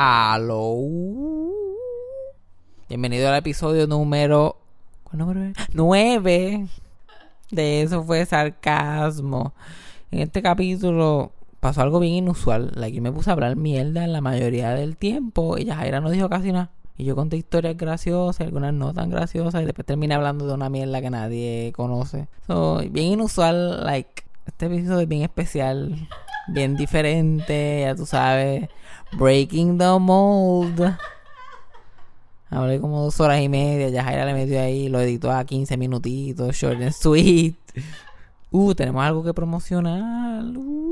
Aló. Bienvenido al episodio número. ¿Cuál número es? 9. De eso fue sarcasmo. En este capítulo pasó algo bien inusual. La que me puse a hablar mierda la mayoría del tiempo. Y Jaira no dijo casi nada. Y yo conté historias graciosas, algunas no tan graciosas. Y después terminé hablando de una mierda que nadie conoce. So, bien inusual, like. Este episodio es bien especial. Bien diferente, ya tú sabes. Breaking the mold. Hablé como dos horas y media. Ya Jaira le metió ahí. Lo editó a 15 minutitos. Short and sweet. Uh, tenemos algo que promocionar. Uh,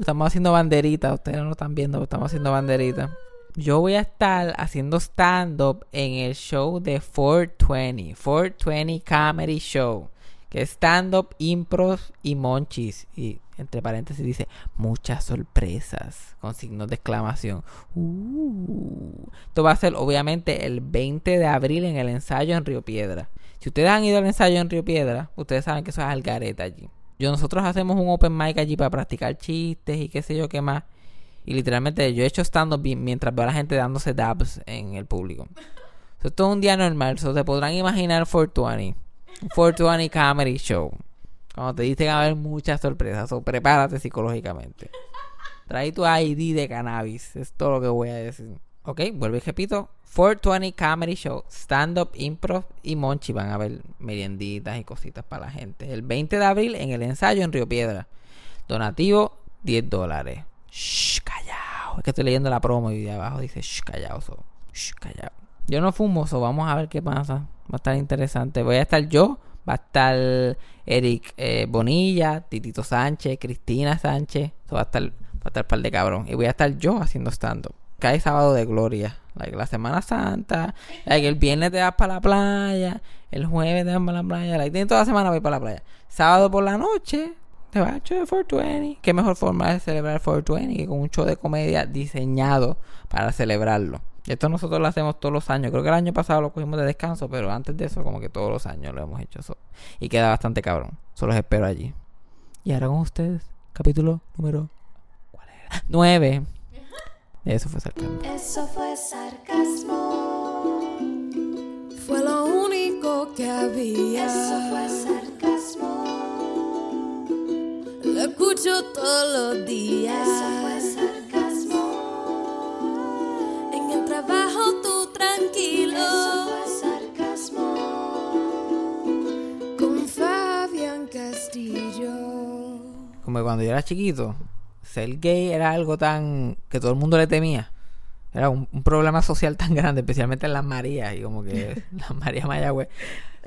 estamos haciendo banderitas. Ustedes no lo están viendo, pero estamos haciendo banderitas. Yo voy a estar haciendo stand-up en el show de 420. 420 Comedy Show. Que stand-up, improv y monchis. Y entre paréntesis dice muchas sorpresas con signos de exclamación. Uh. Esto va a ser obviamente el 20 de abril en el ensayo en Río Piedra. Si ustedes han ido al ensayo en Río Piedra, ustedes saben que eso es algareta allí. Yo, nosotros hacemos un open mic allí para practicar chistes y qué sé yo qué más. Y literalmente yo he hecho stand-up mientras veo a la gente dándose dabs en el público. Esto es un día normal. So, se podrán imaginar 420. 420 Comedy Show. Cuando te dicen a haber muchas sorpresas. So, prepárate psicológicamente. Trae tu ID de cannabis. Es todo lo que voy a decir. Ok, vuelvo y repito. 420 Comedy Show, Stand Up, Improv y Monchi van a ver merienditas y cositas para la gente. El 20 de abril en el ensayo en Río Piedra. Donativo 10 dólares. Shh, callao. Es que estoy leyendo la promo y de abajo dice shh, callao. So. Shh, callao. Yo no fumo, so vamos a ver qué pasa. Va a estar interesante. Voy a estar yo, va a estar Eric eh, Bonilla, Titito Sánchez, Cristina Sánchez. So va a estar, va a estar par de cabrón. Y voy a estar yo haciendo stand-up. Cae sábado de gloria. La Semana Santa. El viernes te vas para la playa. El jueves te vas para la playa. Like, toda la semana voy para la playa. Sábado por la noche te vas al show de 420. Qué mejor forma de celebrar 420 que con un show de comedia diseñado para celebrarlo. Esto nosotros lo hacemos todos los años. Creo que el año pasado lo cogimos de descanso, pero antes de eso, como que todos los años lo hemos hecho eso. Y queda bastante cabrón. Solo los espero allí. Y ahora con ustedes, capítulo número. ¿Cuál era? 9. Eso fue sarcasmo. Eso fue sarcasmo. Fue lo único que había. Eso fue sarcasmo. Lo escucho todos los días. Eso fue cuando yo era chiquito, ser gay era algo tan que todo el mundo le temía. Era un, un problema social tan grande, especialmente en las Marías y como que las Marías Mayagüez.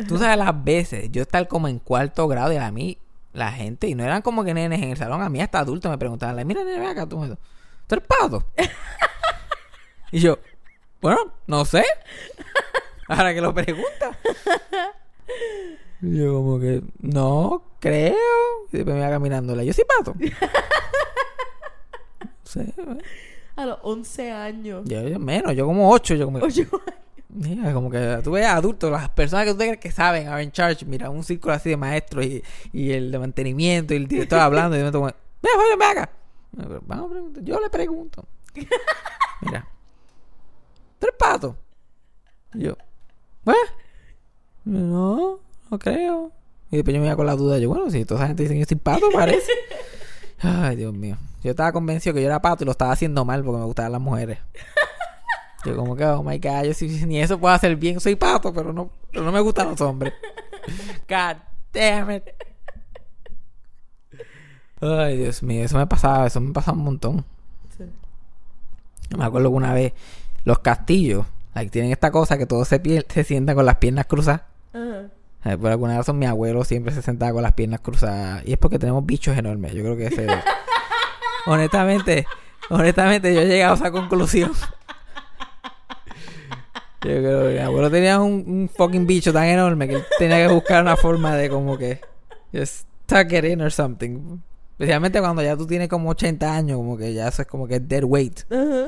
Tú sabes las veces, yo estar como en cuarto grado y a mí la gente, y no eran como que nenes en el salón, a mí hasta adultos me preguntaban, mira nene, ven acá, tú, ¿tú eres pato? y yo, bueno, no sé. Ahora que lo pregunta. Y yo como que, no, creo. Y después me iba caminándola. Yo soy pato. Sí, A los 11 años. yo, yo menos, yo como 8, yo como Ocho Mira, como que tú ves adultos, las personas que tú crees que saben, are in charge, mira, un círculo así de maestros y, y el de mantenimiento y el director hablando y yo me tomo, ven, Fabián, ven acá. Vamos a preguntar, yo le pregunto. Mira, ¿tú eres pato? Y yo, ¿bueno? No, no creo. Y después yo me iba con la duda, yo, bueno, si toda esa gente dice que yo soy pato, parece. Ay, Dios mío. Yo estaba convencido que yo era pato y lo estaba haciendo mal porque me gustaban las mujeres. Yo como que, oh my God, yo ni eso puedo hacer bien. Soy pato, pero no, pero no me gustan los hombres. God damn it. Ay, Dios mío, eso me pasaba, eso me pasaba un montón. Sí. Me acuerdo que una vez los castillos, like, tienen esta cosa que todos se, se sientan con las piernas cruzadas. Ajá. Eh, Por alguna razón mi abuelo siempre se sentaba con las piernas cruzadas. Y es porque tenemos bichos enormes. Yo creo que ese... honestamente, honestamente yo he llegado a esa conclusión. Yo creo que mi abuelo tenía un, un fucking bicho tan enorme que él tenía que buscar una forma de como que... Just tuck it in or something. Especialmente cuando ya tú tienes como 80 años, como que ya eso es como que dead weight. Ajá.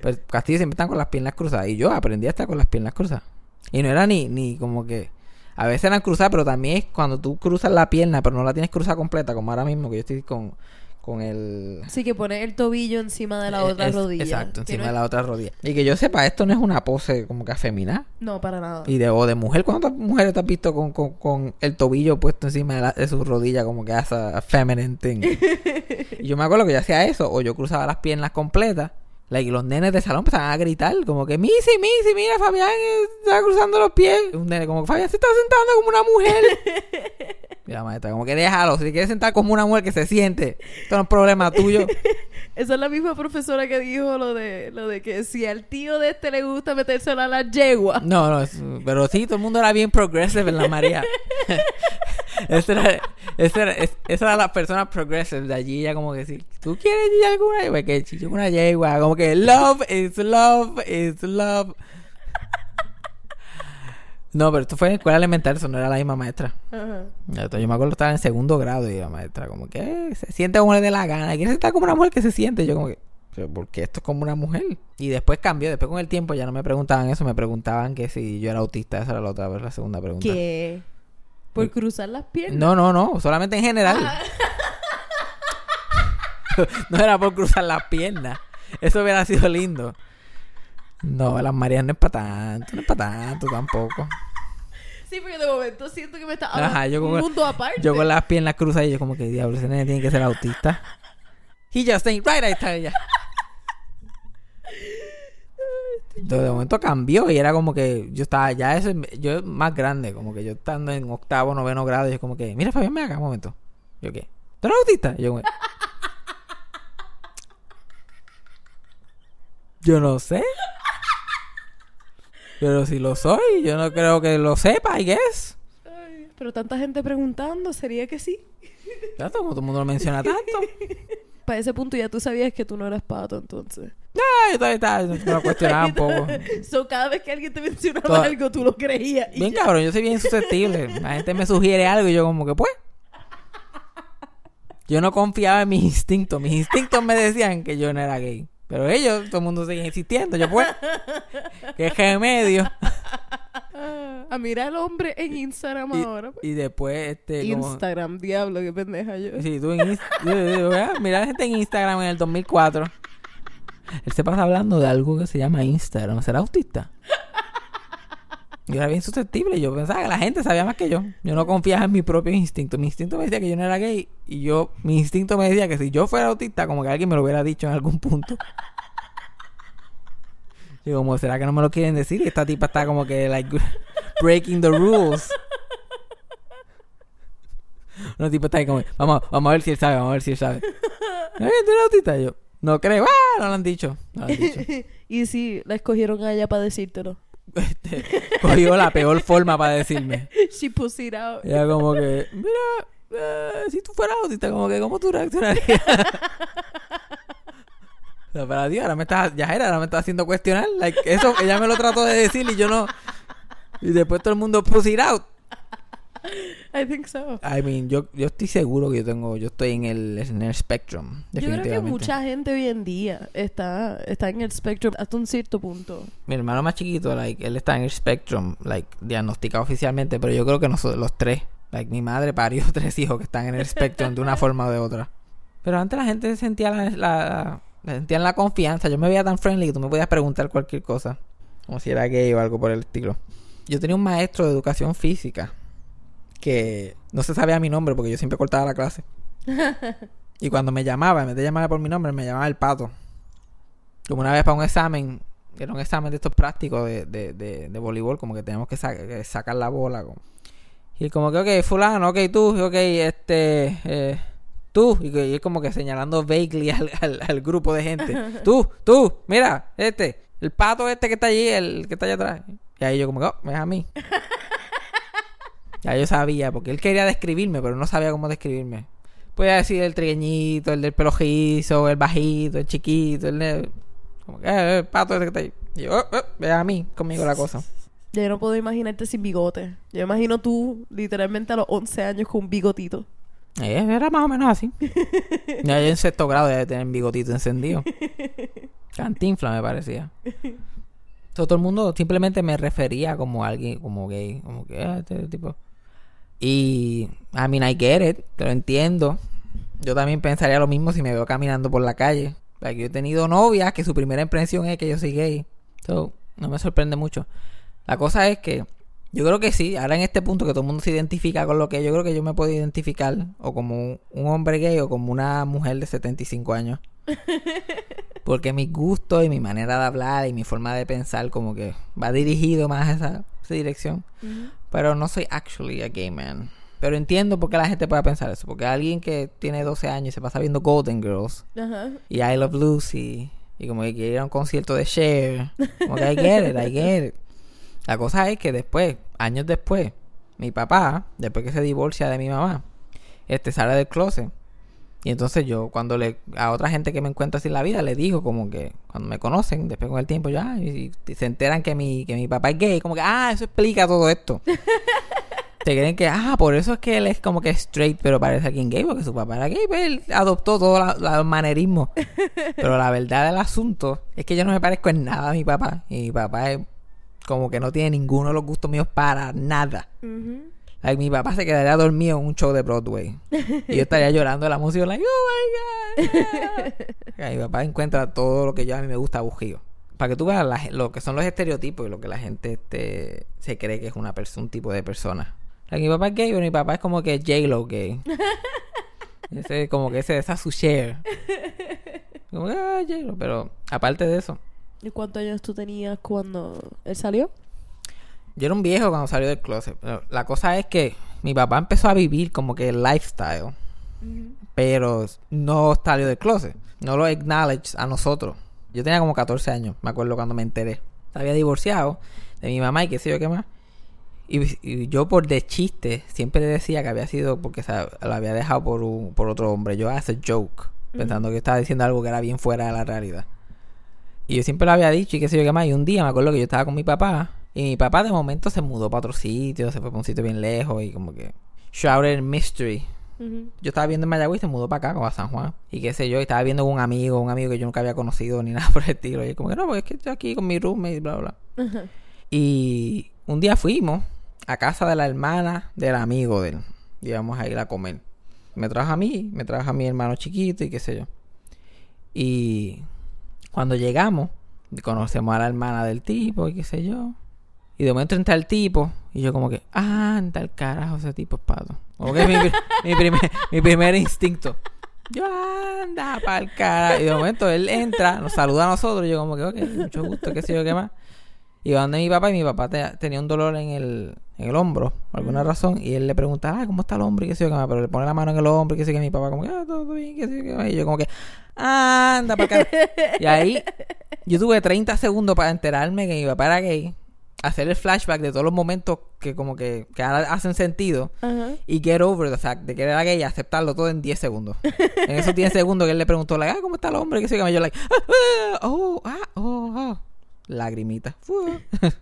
Pues Castillo siempre están con las piernas cruzadas. Y yo aprendí a estar con las piernas cruzadas. Y no era ni, ni como que. A veces eran cruzadas, pero también es cuando tú cruzas la pierna, pero no la tienes cruzada completa, como ahora mismo, que yo estoy con, con el... Sí, que pones el tobillo encima de la otra es- rodilla. Exacto, encima no de la otra rodilla. Y que yo sepa, esto no es una pose como que afeminada. No, para nada. Y de, o de mujer, ¿cuántas mujeres te has visto con, con, con el tobillo puesto encima de, la- de su rodilla como que hace feminine thing? y yo me acuerdo que yo hacía eso, o yo cruzaba las piernas completas, like, los nenes de salón empezaban a gritar, como que, Missy, Missy, mira, Fabián está cruzando los pies. Un nene como, Fabián se está sentando como una mujer. y la maestra, como que déjalo, si quieres sentar como una mujer que se siente, esto no es problema tuyo. Esa es la misma profesora que dijo lo de lo de que si al tío de este le gusta metérselo a la yegua. No, no, es- pero sí, todo el mundo era bien progressive en la María. esa era, esa era, es- esa era la persona progressive de allí, ya como que sí. ¿Tú quieres alguna yegua? Que chillo una yegua. Como que love is love is love. No, pero esto fue en escuela elemental, eso no era la misma maestra. Entonces, yo me acuerdo que estaba en segundo grado y la maestra como que "Eh, se siente como le dé la gana. Quiere estar como una mujer que se siente. Yo como que, "Pero, ¿por qué esto es como una mujer? Y después cambió. Después con el tiempo ya no me preguntaban eso. Me preguntaban que si yo era autista. Esa era la otra vez, la segunda pregunta. ¿Qué? Por cruzar las piernas. No, no, no. Solamente en general. no era por cruzar las piernas. Eso hubiera sido lindo. No, las Marías no es para tanto. No es para tanto tampoco. Sí, porque de momento siento que me está Ajá, yo un mundo aparte. Yo con las piernas cruzadas y yo como que diablo, ese nene tiene que ser autista. He just ain't right, ahí está ella. Entonces, de momento cambió y era como que yo estaba ya eso, yo más grande, como que yo estando en octavo, noveno grado, y yo como que, mira Fabián, me acá un momento. Yo qué, ¿tú eres autista? Y yo como, yo no sé. Pero si lo soy, yo no creo que lo sepa, I guess. Ay, pero tanta gente preguntando, ¿sería que sí? Ya todo, todo el mundo lo menciona tanto. Para ese punto ya tú sabías que tú no eras pato, entonces. Ah, yo todavía estaba, me lo cuestionaba un poco. So, cada vez que alguien te mencionaba Toda- algo, tú lo creías. y Bien ya. cabrón, yo soy bien susceptible. La gente me sugiere algo y yo como que pues. Yo no confiaba en mis instintos. Mis instintos me decían que yo no era gay. Pero ellos, todo el mundo sigue insistiendo. Yo pues. ¿Qué remedio? Ah, a mirar al hombre en Instagram ahora. pues. Y, y después, este, como... Instagram, diablo, qué pendeja yo. Sí, tú en Inst- yo- yo- yo- Mira a la gente en Instagram en el 2004. Él se pasa hablando de algo que se llama Instagram. ¿Será autista? Yo era bien susceptible. Yo pensaba que la gente sabía más que yo. Yo no confiaba en mi propio instinto. Mi instinto me decía que yo no era gay. Y yo, mi instinto me decía que si yo fuera autista, como que alguien me lo hubiera dicho en algún punto. Y como, ¿será que no me lo quieren decir? Y esta tipa está como que, like, breaking the rules. Una tipa está ahí como, vamos, vamos a ver si él sabe, vamos a ver si él sabe. ¿Eh, ¿Tú eres autista? Yo, no creo. ¡Ah! No lo han dicho. No lo han dicho. y sí, la escogieron a ella para decírtelo. Este, cogió la peor forma para decirme. She pussy it out. Era como que, mira, eh, si tú fueras autista, como que, ¿cómo tú reaccionarías? O sea, pero Dios, ahora me está, ya era, ahora me está haciendo cuestionar. Like, eso, ella me lo trató de decir y yo no. Y después todo el mundo pussy it out. I think so. I mean, yo, yo estoy seguro que yo tengo, yo estoy en el, en el spectrum. Yo creo que mucha gente hoy en día está, está en el spectrum hasta un cierto punto. Mi hermano más chiquito, like, él está en el spectrum, like, diagnosticado oficialmente, pero yo creo que nosotros, los tres, like, mi madre parió tres hijos que están en el spectrum de una forma o de otra. Pero antes la gente sentía la, la, la- sentían la confianza. Yo me veía tan friendly que tú me podías preguntar cualquier cosa. Como si era gay o algo por el estilo. Yo tenía un maestro de educación física que no se sabía mi nombre porque yo siempre cortaba la clase. y cuando me llamaba, en vez de llamarme por mi nombre, me llamaba el pato. Como una vez para un examen, era un examen de estos prácticos de, de, de, de voleibol, como que teníamos que, sa- que sacar la bola. como- Y como que, ok, fulano, ok, tú, ok, este, eh, tú, y, como que señalando vaguely al, al, al grupo de gente. Tú, tú, mira, este, el pato este que está allí, el que está allá atrás. Y ahí yo como que, oh, es a mí. Ya yo sabía, porque él quería describirme, pero no sabía cómo describirme. Podía decir el trigueñito, el del pelo rizo, el bajito, el chiquito, el negro. Como que, eh, el pato ese que está ahí. Y yo, oh, oh, ve a mí, conmigo la cosa. Ya yo no puedo imaginarte sin bigote. Yo imagino tú literalmente a los 11 años con un bigotito. Eh, era más o menos así. ya yo en sexto grado ya de tener un bigotito encendido. Cantinfla me parecía. Todo el mundo simplemente me refería como alguien, como gay, como que ah, este tipo. Y, I mean, I get it, te lo entiendo. yo también pensaría lo mismo si me veo caminando por la calle. Yo he tenido novias que su primera impresión es que yo soy gay. So, no me sorprende mucho. La cosa es que yo creo que sí, ahora en este punto que todo el mundo se identifica con lo que yo creo que yo me puedo identificar o como un, hombre gay o como una mujer de 75 años. Porque mi gusto y mi manera de hablar y mi forma de pensar como que va dirigido más a esa, esa dirección. Pero no soy actually a gay man. Pero entiendo por qué la gente puede pensar eso. Porque alguien que tiene 12 años y se pasa viendo Golden Girls y I Love Lucy y como que quiere ir a un concierto de Cher. Como que I get it, I get it. La cosa es que después, años después, mi papá, después que se divorcia de mi mamá, este sale del closet. Y entonces yo, cuando le, a otra gente que me encuentro así en la vida, le digo como que, cuando me conocen, después con el tiempo, ya, y, y se enteran que mi, que mi papá es gay, como que, ah, eso explica todo esto. Te creen que, ah, por eso es que él es como que straight, pero parece alguien gay, porque su papá era gay, pues él adoptó todos los manerismos. Pero la verdad del asunto es que yo no me parezco en nada a mi papá. Y mi papá es como que no tiene ninguno de los gustos míos para nada. Ujú. Like, mi papá se quedaría dormido en un show de Broadway. Y yo estaría llorando de la música, like, oh my God. yeah". Y mi papá encuentra todo lo que yo a mí me gusta bujío. Para que tú veas la lo que son los estereotipos y lo que la gente este, se cree que es una persona, un tipo de persona. Like, mi papá es gay, pero mi papá es como que J-Lo gay. Ese, como que ese esa su share. Como que, ah, J-Lo. Pero aparte de eso, ¿Y cuántos años tú tenías cuando él salió? Yo era un viejo cuando salió del closet. Pero la cosa es que mi papá empezó a vivir como que el lifestyle. Pero no salió del closet. No lo acknowledge a nosotros. Yo tenía como 14 años, me acuerdo cuando me enteré. Se había divorciado de mi mamá y qué sé yo qué más. Y, y yo por de chiste siempre le decía que había sido porque se lo había dejado por, un, por otro hombre. Yo a joke. Pensando que estaba diciendo algo que era bien fuera de la realidad. Y yo siempre lo había dicho y qué sé yo qué más. Y un día me acuerdo que yo estaba con mi papá. Y mi papá de momento se mudó para otro sitio. Se fue para un sitio bien lejos. Y como que... Shrouded Mystery. Yo estaba viendo en Mayagüez y se mudó para acá, como a San Juan. Y qué sé yo, y estaba viendo con un amigo, un amigo que yo nunca había conocido ni nada por el estilo. Y como que no, pues es que estoy aquí con mi roommate y bla, bla. Y un día fuimos a casa de la hermana del amigo de él. Y íbamos a ir a comer. Me trajo a mí, me trajo a mi hermano chiquito y qué sé yo. Y cuando llegamos, conocemos a la hermana del tipo y qué sé yo. Y de momento entra el tipo y yo como que, ah, anda el carajo ese tipo es pato. Como que es mi, pri- mi primer, mi primer instinto. Yo anda para el carajo. Y de momento él entra, nos saluda a nosotros y yo como que, ok, mucho gusto, qué sé yo, qué más. Y va donde mi papá y mi papá te- tenía un dolor en el, en el hombro, por alguna razón. Y él le pregunta, ah, ¿cómo está el hombro? Y qué sé yo, qué más. Pero le pone la mano en el hombro y qué sé yo, que mi papá como que, ah, todo bien, qué sé yo, qué más. Y yo como que, anda para acá. y ahí yo tuve 30 segundos para enterarme que mi papá era gay. Hacer el flashback de todos los momentos que como que, que ahora hacen sentido. Ajá. Y get over the fact de que era gay y aceptarlo todo en 10 segundos. en esos 10 segundos que él le preguntó, like, ah, ¿cómo está el hombre? Que yo, que yo, like, ah, ah, oh, ah, oh, oh. Lagrimita.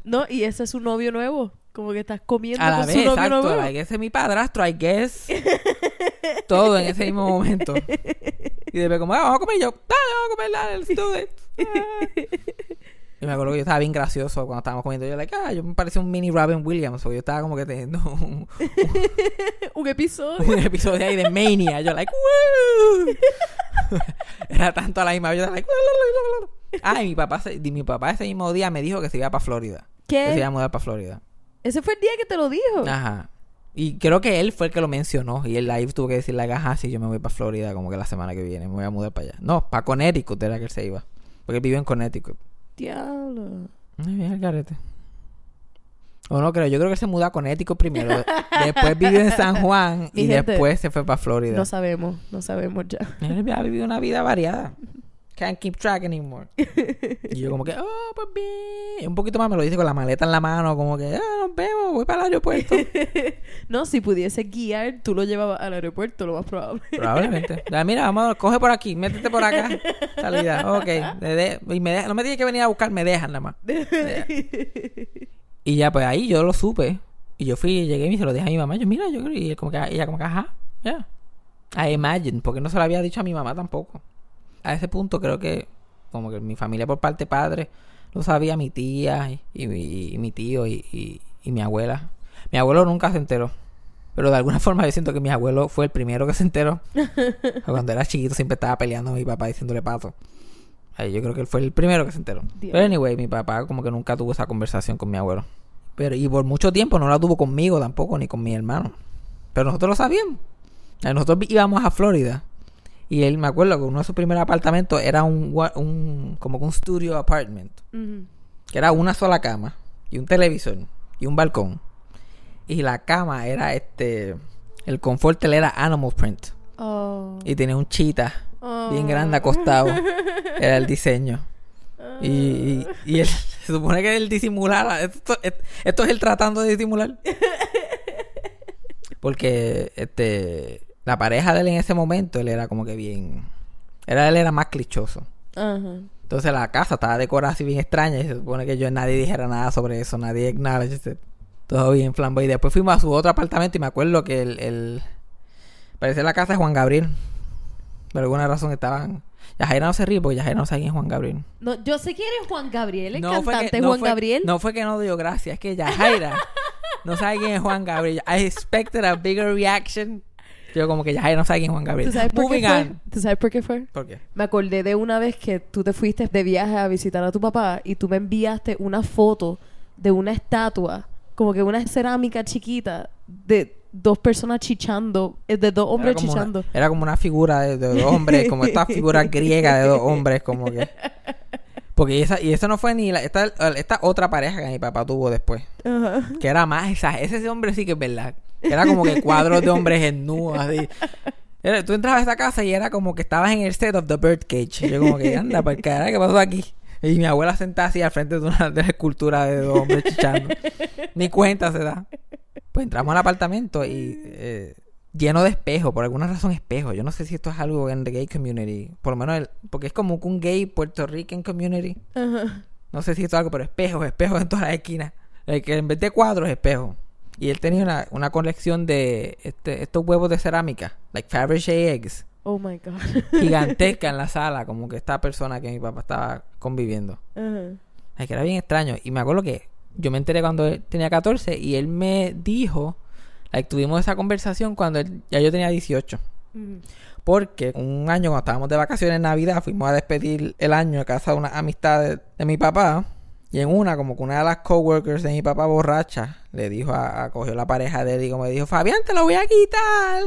No, y ese es su novio nuevo. Como que estás comiendo A la con vez, su novio exacto. nuevo. Like, ese es mi padrastro, I guess. Todo en ese mismo momento. Y después como, ah, vamos a comer Y yo. Dale, vamos a comer, dale, Y me acuerdo que yo estaba bien gracioso cuando estábamos comiendo. Yo, like, ah, yo me parecía un mini Robin Williams. Porque yo estaba como que teniendo un, Un episodio. un episodio ahí de Mania. Yo, like, woo. Era tanto a la misma. Yo, like, ah, y mi papá, se- mi papá ese mismo día me dijo que se iba para Florida. Que se ¿Qué? iba a mudar para Florida. Ese fue el día que te lo dijo. Ajá. Y creo que él fue el que lo mencionó. Y él live tuvo que decirle, ajá, sí, yo me voy para Florida como que la semana que viene. Me voy a mudar para allá. No, para Connecticut era que él se iba. Porque él vive en Connecticut. Diablo. Ay, mira el garete. O no creo, yo creo que se mudó a Connecticut primero. después vivió en San Juan y gente, después se fue para Florida. No sabemos, no sabemos ya. Él ha vivido una vida variada. Can't keep track anymore. y yo como que, oh, pues bien. Un poquito más me lo dice con la maleta en la mano, como que, ah, nos vemos, voy para el aeropuerto. No, si pudiese guiar, tú lo llevabas al aeropuerto, lo más probable. Probablemente. Ya, mira, vamos, coge por aquí, métete por acá. Salida, ok. de- y me deja- no me tienes que venir a buscar, me dejan nada más. Y ya, pues ahí yo lo supe. Y yo fui, llegué y se lo dije a mi mamá. Yo, mira, yo creo. Y él como que, ella como que, ajá, ya. I imagine, porque no se lo había dicho a mi mamá tampoco. A ese punto creo que, como que mi familia por parte padre lo sabía, mi tía y, y mi- y mi tío y, mi abuela. Mi abuelo nunca se enteró. Pero de alguna forma yo siento que mi abuelo fue el primero que se enteró. Cuando era chiquito siempre estaba peleando a mi papá diciéndole pato. Ay, yo creo que él fue el primero que se enteró. Dios. Pero anyway, mi papá como que nunca tuvo esa conversación con mi abuelo. Pero y por mucho tiempo no la tuvo conmigo tampoco, ni con mi hermano. Pero nosotros lo sabíamos. Nosotros íbamos a Florida. Y él, me acuerdo que uno de sus primeros apartamentos era un, un como que un studio apartment. Que era una sola cama. Y un televisor. Y un balcón. Y la cama era este... El confort era animal print. Oh. Y tenía un chita bien Oh. grande acostado. Era el diseño. Y, y, y él, se supone que él disimulara. Esto, esto- esto es él tratando de disimular. Porque este la pareja de él en ese momento, él era como que bien. Era, él era más clichoso. Ajá. Entonces la casa estaba decorada así bien extraña. Y se supone que yo nadie dijera nada sobre eso. Nadie acknowledged it. Todo bien flambo. Y después fuimos a su otro apartamento y me acuerdo que el... el parecía la casa de Juan Gabriel. Por alguna razón estaban... Yajaira no se ríe porque Yajaira no sabe quién es Juan Gabriel. No, yo sé quién es Juan Gabriel, el cantante que- no Juan fue- Gabriel. No fue que no dio gracias, es que Yajaira no sabe quién es Juan Gabriel. I expected a bigger reaction. Yo como que Yajaira no sabe quién es Juan Gabriel. ¿Tú sabes por qué fue? on. ¿Tú sabes por qué fue? ¿Por qué? Me acordé de una vez que tú te fuiste de viaje a visitar a tu papá y tú me enviaste una foto de una estatua, como que una cerámica chiquita de dos personas chichando, eh, de dos hombres era chichando. Una, era como una figura de, de dos hombres, como esta figura griega de dos hombres, como que. Porque esa, y eso no fue ni la, esta, esta otra pareja que mi papá tuvo después. Que era más esa, ese hombre sí que es verdad. Era como que cuadros de hombres desnudos así. Era- tú entrabas a esa casa y era como que estabas en el set of the birdcage. Yo como que anda, por cara, ¿qué pasó aquí? Y mi abuela sentada así al frente de una de las esculturas de dos hombres chichando. Ni cuenta se da. Pues entramos al apartamento y eh, lleno de espejos, por alguna razón espejos. Yo no sé si esto es algo en the gay community. Por lo menos, el- porque es como un gay Puerto Rican community. No sé si esto es algo, pero espejos, espejos en todas las esquinas. Que en vez de cuadros, espejos. Y él tenía una, una colección de este, estos huevos de cerámica, like Fabergé eggs, Oh my God. gigantesca en la sala, como que esta persona que mi papá estaba conviviendo. Ay, que era bien extraño. Y me acuerdo que yo me enteré cuando él tenía 14 y él me dijo, like, tuvimos esa conversación cuando él- ya yo tenía 18. Ujú. Porque un año cuando estábamos de vacaciones en Navidad fuimos a despedir el año a casa de una amistad de, de mi papá. Y en una, como que una de las coworkers de mi papá borracha le dijo a, a- cogió la pareja de él y como me dijo, Fabián, te lo voy a quitar.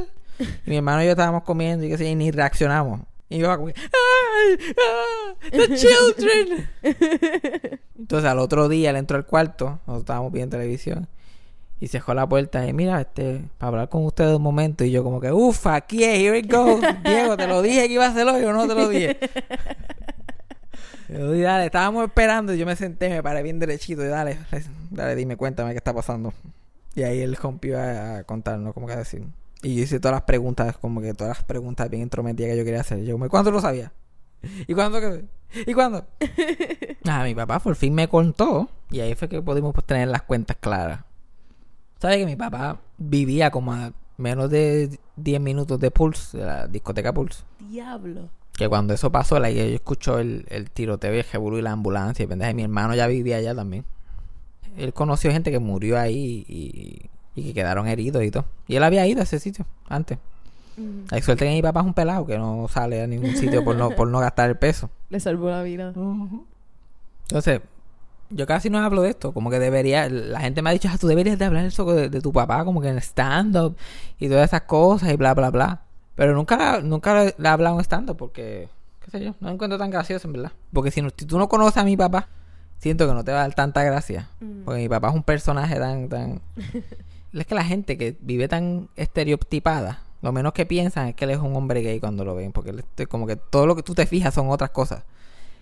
Y mi hermano y yo estábamos comiendo y que y ni reaccionamos. Y papá como que, ¡ay! ¡ah! ¡The children! Entonces al otro día él entró al cuarto, nosotros estábamos viendo televisión. Y se dejó la puerta y mira, este, para hablar con ustedes un momento. Y yo como que, ufa, aquí es, here it goes. Diego, te lo dije que iba a hacerlo o no te lo dije. Yo dale, estábamos esperando y yo me senté, me paré bien derechito y dale, dale, dime, cuéntame qué está pasando. Y ahí él rompió a, a contarnos, como que decir. Y yo hice todas las preguntas, como que todas las preguntas bien intrometidas que yo quería hacer. Yo como, ¿cuándo lo sabía? ¿Y cuándo que? ¿Y cuándo? Ah, mi papá por fin me contó. Y ahí fue que pudimos pues, tener las cuentas claras. ¿Sabes que mi papá vivía como a menos de 10 minutos de Pulse, de la discoteca Pulse? Diablo. Que cuando eso pasó, la yo escuchó el, el tiroteo y el y la ambulancia. Y pendeja, mi hermano ya vivía allá también. Él conoció gente que murió ahí y, y que quedaron heridos y todo. Y él había ido a ese sitio antes. Ujú. Hay suerte que mi papá es un pelado que no sale a ningún sitio por no, por no gastar el peso. Le salvó la vida. Entonces, yo casi no hablo de esto. Como que debería. La gente me ha dicho, ah, tú deberías de hablar eso de, de tu papá, como que en stand-up y todas esas cosas y bla, bla, bla. Pero nunca, nunca le he hablado en stand-up porque, qué sé yo, no lo encuentro tan gracioso en verdad. Porque si, no- si tú no conoces a mi papá, siento que no te va a dar tanta gracia. Ujú. Porque mi papá es un personaje tan, tan... es que la gente que vive tan estereotipada, lo menos que piensan es que él es un hombre gay cuando lo ven. Porque él es como que todo lo que tú te fijas son otras cosas.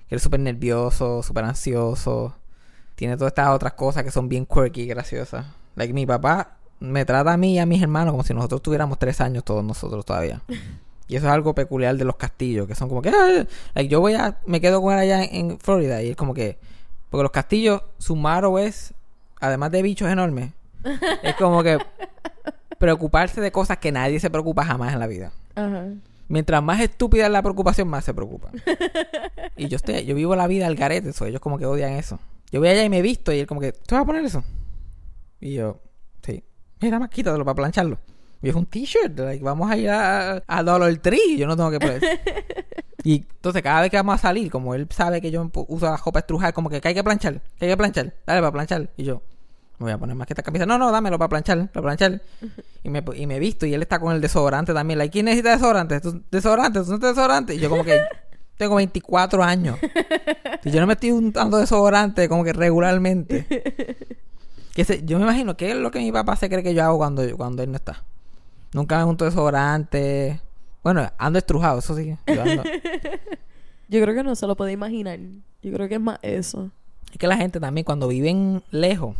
Que él es súper nervioso, súper ansioso. Tiene todas estas otras cosas que son bien quirky y graciosas. Like, mi papá me trata a mí y a mis hermanos como si nosotros tuviéramos tres años todos nosotros todavía. Y eso es algo peculiar de los castillos, que son como que, "Ah", like, yo voy a, me quedo con él allá en, Florida y es como que, porque los castillos, su maro es, además de bichos enormes, es como que preocuparse de cosas que nadie se preocupa jamás en la vida. Ajá. Mientras más estúpida es la preocupación, más se preocupa. y yo estoy, yo vivo la vida al garete, eso, ellos como que odian eso. Yo voy allá y me visto y él como que, ¿tú vas a poner eso? Y yo. Mira, más quítatelo para plancharlo. Y es un t-shirt, like, vamos a ir a, a Dollar Tree, yo no tengo que poner. y entonces cada vez que vamos a salir, como él sabe que yo uso la ropa estrujada, como que, que hay que planchar, que hay que planchar, dale para planchar. Y yo, me voy a poner más que esta camisa. No, no, dámelo para planchar, para planchar. Y me, y me visto y él está con el desodorante también. Like, ¿Quién necesita desodorante? ¿Tú- ¿Desodorante? ¿Tú no desodorante? Y yo como que tengo 24 años. Y yo no me estoy untando desodorante como que regularmente. Que se- yo me imagino que es lo que mi papá se cree que yo hago cuando, cuando él no está. Nunca me junto desodorante. Bueno, ando estrujado, eso sí. Yo ando- Yo creo que no se lo puede imaginar. Yo creo que es más eso. Es que la gente también cuando viven lejos,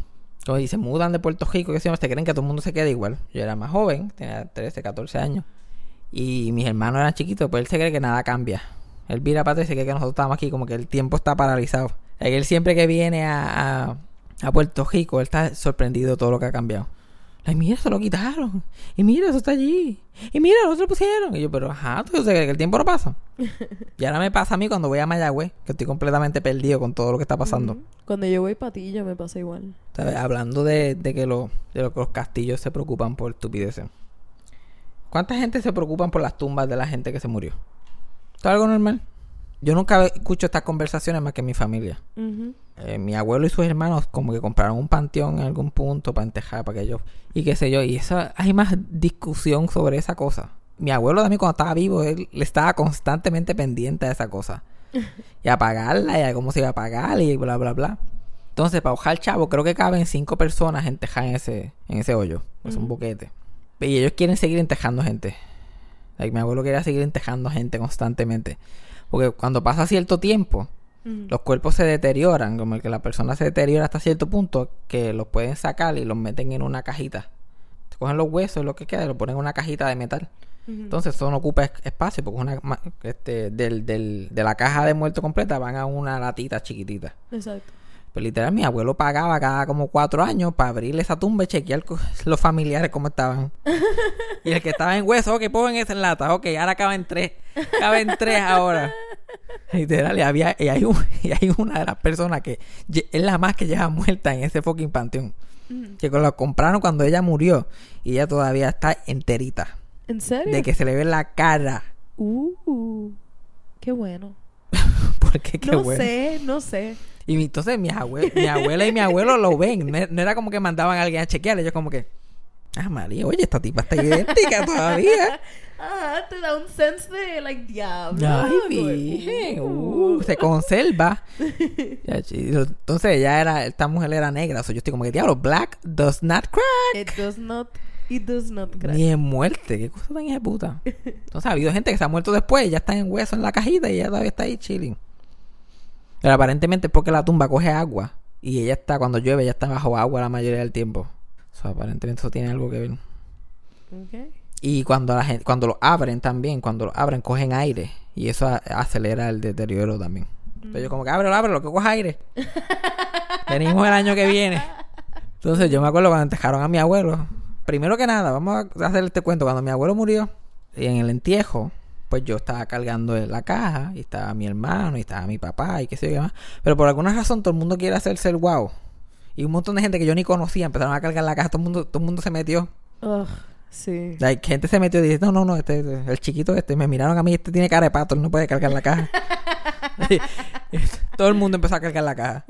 cuando se mudan de Puerto Rico, que se se creen que todo el mundo se queda igual. Yo era más joven, tenía 13, 14 años. Y mis hermanos eran chiquitos, pues él se cree que nada cambia. Él vira para atrás y se cree que nosotros estamos aquí, como que el tiempo está paralizado. Es que él siempre que viene a, a, a Puerto Rico, él está sorprendido de todo lo que ha cambiado. Ay, mira, se lo quitaron. Y mira, eso está allí. Y mira, lo otro lo pusieron. Y yo, pero ajá, ¿tú se cree que el tiempo no pasa? y ahora me pasa a mí cuando voy a Mayagüez, que estoy completamente perdido con todo lo que está pasando. Cuando yo voy patillo me pasa igual. ¿Sabes? Hablando de, de que lo- de lo que los castillos se preocupan por estupideces. ¿Cuánta gente se preocupan por las tumbas de la gente que se murió? ¿Esto es algo normal? Yo nunca escucho estas conversaciones más que en mi familia. Eh, mi abuelo y sus hermanos como que compraron un panteón en algún punto para entejar, para que ellos... Y qué sé yo. Y eso, hay más discusión sobre esa cosa. Mi abuelo también cuando estaba vivo, él le estaba constantemente pendiente a esa cosa. Y a pagarla, y a cómo se iba a pagar, y bla, bla, bla. Entonces, para ojar chavo, creo que caben cinco personas entejar en ese, en ese hoyo. Es un boquete. Y ellos quieren seguir entejando gente. Like, mi abuelo quería seguir entejando gente constantemente. Porque cuando pasa cierto tiempo, los cuerpos se deterioran, como que la persona se deteriora hasta cierto punto que los pueden sacar y los meten en una cajita. Se cogen los huesos, lo que queda, y lo ponen en una cajita de metal. Entonces eso no ocupa es- espacio porque una este, del, del- de la caja de muerto completa van a una latita chiquitita. Exacto. Pero literal mi abuelo pagaba cada como cuatro años para abrirle esa tumba y chequear los familiares cómo estaban. y el que estaba en hueso, ok, esa en lata, ok, ahora caben tres, caben tres ahora. Literal, y, había, y, hay un- y hay una de las personas que es la más que lleva muerta en ese fucking panteón. Ujú. Que la compraron cuando ella murió y ella todavía está enterita. ¿En serio? De que se le ve la cara. Uh, qué bueno. Porque qué no bueno. sé, no sé. Y entonces mi, abue- mi abuela y mi abuelo lo ven. No, era como que mandaban a alguien a chequear. Ellos como que... Ah, María, oye, esta tipa está idéntica todavía. Ah, te da un sense de, like, diablo. Ay, virgen. uh. uh, se conserva. Entonces ella era... Esta mujer era negra. So yo estoy como que, diablo, black does not crack. It does not, it does not crack. Ni en muerte. Qué cosa tan hija puta. Entonces ha habido gente que se ha muerto después. Ya está en hueso en la cajita y ella todavía está ahí chilling. Pero aparentemente es porque la tumba coge agua. Y ella está, cuando llueve, ella está bajo agua la mayoría del tiempo. So, aparentemente eso tiene algo que ver. Okay. Y cuando la gente, cuando lo abren también, cuando lo abren, cogen aire. Y eso a- acelera el deterioro también. Entonces yo como que ábrelo, ábrelo, que coja aire. Venimos el año que viene. Entonces yo me acuerdo cuando enterraron a mi abuelo. Primero que nada, vamos a hacer este cuento. Cuando mi abuelo murió, y en el entierro, pues yo estaba cargando la caja, y estaba mi hermano, y estaba mi papá, y qué sé yo qué más. Pero por alguna razón todo el mundo quiere hacerse el guau. Y un montón de gente que yo ni conocía empezaron a cargar la caja, todo el mundo, todo el mundo se metió. Ugh, sí. Like, gente se metió y dice, no, no, no, este, este, el chiquito este, me miraron a mí, este tiene cara de pato, él no puede cargar la caja. Todo el mundo empezó a cargar la caja.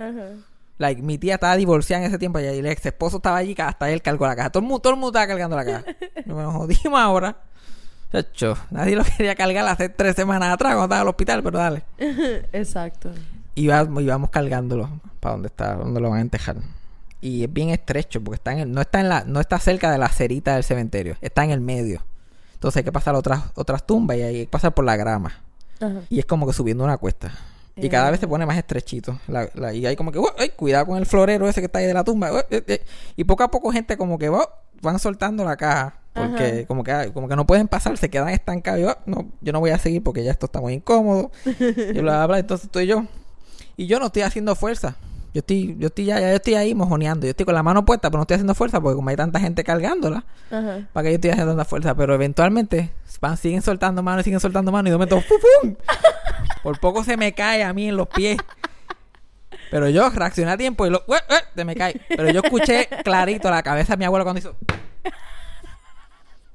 Like, mi tía estaba divorciada en ese tiempo y el ex esposo estaba allí, hasta él cargó la caja. Todo el mundo, todo el mundo estaba cargando la caja. Nos jodimos ahora. Chacho, nadie lo quería cargar hace tres semanas atrás cuando estaba en el hospital, pero dale. Exacto. Íbamos, íbamos cargándolo para donde está, donde lo van a entejar. Y es bien estrecho porque está en el- no está en la, no está cerca de la cerita del cementerio, está en el medio. Entonces hay que pasar otras, otras tumbas y hay que pasar por la grama. Ajá. Y es como que subiendo una cuesta. Y cada Eh. vez se pone más estrechito. La- la- y hay como que, "Oh, ay, cuidado con el florero ese que está ahí de la tumba. Oh, eh, eh". Y poco a poco gente como que oh, van soltando la caja. Porque Ajá. como que, como que no pueden pasar, se quedan estancados. Y, "Oh, no, yo no voy a seguir porque ya esto está muy incómodo. y bla, bla, bla. Entonces estoy yo. Y yo no estoy haciendo fuerza. Yo estoy, yo estoy ya, ya yo estoy ahí mojoneando. Yo estoy con la mano puesta, pero no estoy haciendo fuerza porque como hay tanta gente cargándola, Ajá. para que yo estoy haciendo tanta fuerza. Pero eventualmente van, siguen soltando mano y siguen soltando mano y de momento ¡pum, pum! Por poco se me cae a mí en los pies. Pero yo reaccioné a tiempo y lo, se me cae. Pero yo escuché clarito la cabeza de mi abuelo cuando hizo.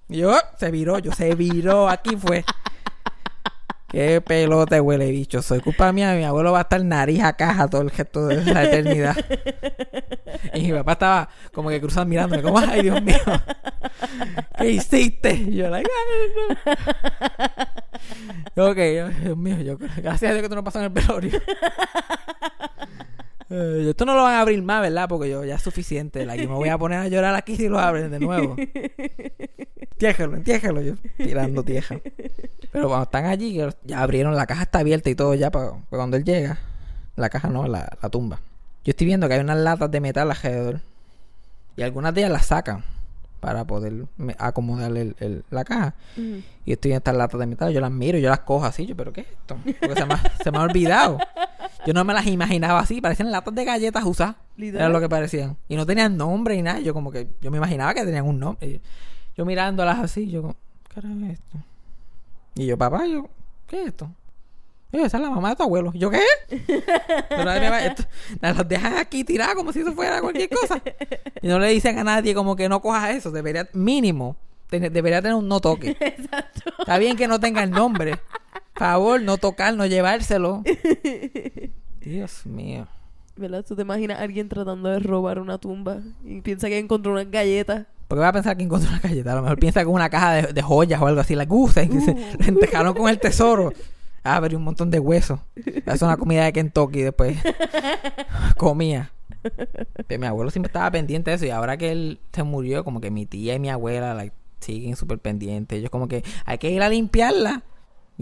Y yo, se viró, yo se viró, aquí fue. Qué pelota huele bicho. Soy culpa mía, mi abuelo va a estar nariz a caja todo el gesto de la eternidad. Y mi papá estaba como que cruzando mirándome, como, ay Dios mío, ¿qué hiciste? Y yo, like, "Ay, no". Ok, Dios mío, yo, gracias a Dios que tú no pasas en el velorio. Eh, esto no lo van a abrir más, ¿verdad? Porque yo ya es suficiente. Like, me voy a poner a llorar aquí si lo abren de nuevo. Entiéjalo, entiéjalo. Yo tirando tieja. Pero cuando están allí, ya abrieron, la caja está abierta y todo ya para, cuando él llega. La caja no, la, la tumba. Yo estoy viendo que hay unas latas de metal alrededor. Y algunas de ellas las sacan para poder acomodar el- el- la caja. Y estoy en estas latas de metal, yo las miro, yo las cojo así, yo, pero ¿qué es esto? Porque se me, ha- se me ha olvidado. Yo no me las imaginaba así, parecían latas de galletas usadas. Era lo que parecían. Y no tenían nombre ni nada. Yo como que, yo me imaginaba que tenían un nombre. Yo mirándolas así, yo como, ¿qué era esto? Y yo, papá, yo, ¿qué es esto? Yo, esa es la mamá de tu abuelo. Yo, ¿qué? Pero me va- esto- las dejan aquí tiradas como si eso fuera cualquier cosa. Y no le dicen a nadie como que no cojas eso. Debería, mínimo, ten- debería tener un no toque. Exacto. Está bien que no tenga el nombre. Favor, no tocar, no llevárselo. Dios mío. ¿Verdad? Tú te imaginas a alguien tratando de robar una tumba y piensa que encontró unas galletas. Porque va a pensar que encontró una galleta. A lo mejor piensa que es una caja de, de joyas o algo así. La gusta. que se entejaron con el tesoro. Ah, pero un montón de huesos. Es una comida de Kentucky después. Comía. Pero mi abuelo siempre estaba pendiente de eso. Y ahora que él se murió, como que mi tía y mi abuela like, siguen súper pendientes. Ellos como que hay que ir a limpiarla.